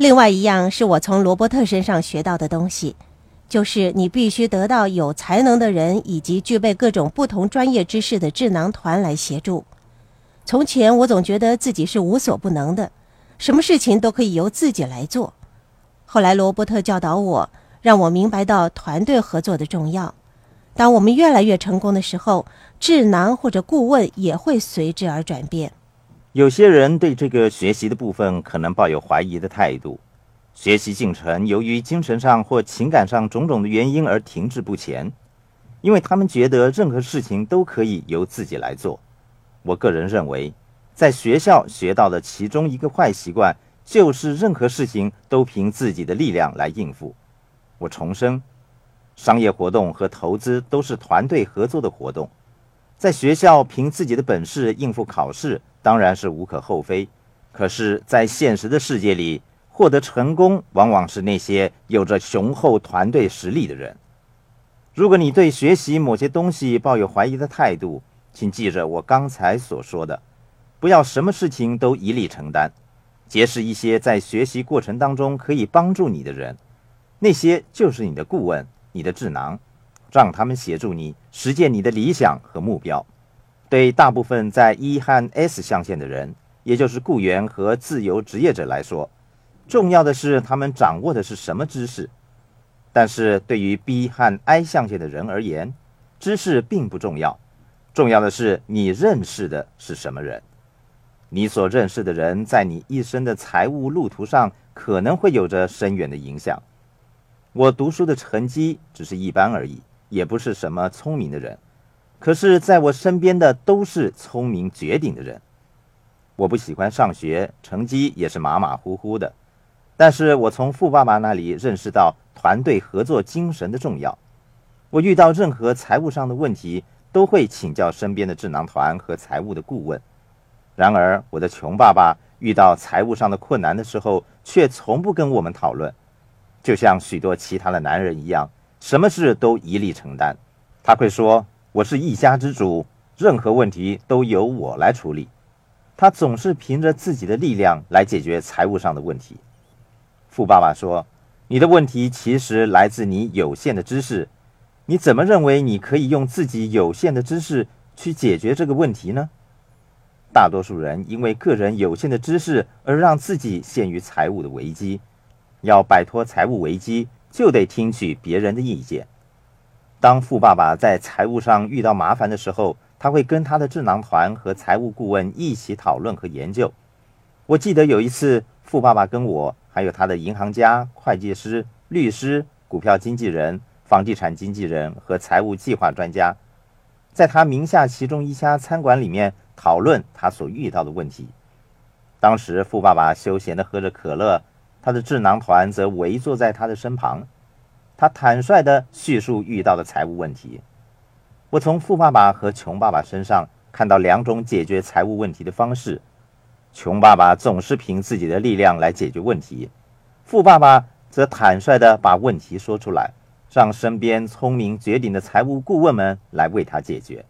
另外一样是我从罗伯特身上学到的东西，就是你必须得到有才能的人以及具备各种不同专业知识的智囊团来协助。从前我总觉得自己是无所不能的，什么事情都可以由自己来做。后来罗伯特教导我，让我明白到团队合作的重要。当我们越来越成功的时候，智囊或者顾问也会随之而转变。有些人对这个学习的部分可能抱有怀疑的态度，学习进程由于精神上或情感上种种的原因而停滞不前，因为他们觉得任何事情都可以由自己来做。我个人认为，在学校学到的其中一个坏习惯，就是任何事情都凭自己的力量来应付。我重申，商业活动和投资都是团队合作的活动，在学校凭自己的本事应付考试。当然是无可厚非，可是，在现实的世界里，获得成功往往是那些有着雄厚团队实力的人。如果你对学习某些东西抱有怀疑的态度，请记着我刚才所说的，不要什么事情都一力承担，结识一些在学习过程当中可以帮助你的人，那些就是你的顾问、你的智囊，让他们协助你实现你的理想和目标。对大部分在 E 和 S 象限的人，也就是雇员和自由职业者来说，重要的是他们掌握的是什么知识；但是对于 B 和 I 象限的人而言，知识并不重要，重要的是你认识的是什么人。你所认识的人，在你一生的财务路途上可能会有着深远的影响。我读书的成绩只是一般而已，也不是什么聪明的人。可是，在我身边的都是聪明绝顶的人。我不喜欢上学，成绩也是马马虎虎的。但是我从富爸爸那里认识到团队合作精神的重要。我遇到任何财务上的问题，都会请教身边的智囊团和财务的顾问。然而，我的穷爸爸遇到财务上的困难的时候，却从不跟我们讨论，就像许多其他的男人一样，什么事都一力承担。他会说。我是一家之主，任何问题都由我来处理。他总是凭着自己的力量来解决财务上的问题。富爸爸说：“你的问题其实来自你有限的知识。你怎么认为你可以用自己有限的知识去解决这个问题呢？”大多数人因为个人有限的知识而让自己陷于财务的危机。要摆脱财务危机，就得听取别人的意见。当富爸爸在财务上遇到麻烦的时候，他会跟他的智囊团和财务顾问一起讨论和研究。我记得有一次，富爸爸跟我还有他的银行家、会计师、律师、股票经纪人、房地产经纪人和财务计划专家，在他名下其中一家餐馆里面讨论他所遇到的问题。当时，富爸爸休闲地喝着可乐，他的智囊团则围坐在他的身旁。他坦率地叙述遇到的财务问题。我从富爸爸和穷爸爸身上看到两种解决财务问题的方式：穷爸爸总是凭自己的力量来解决问题，富爸爸则坦率地把问题说出来，让身边聪明绝顶的财务顾问们来为他解决。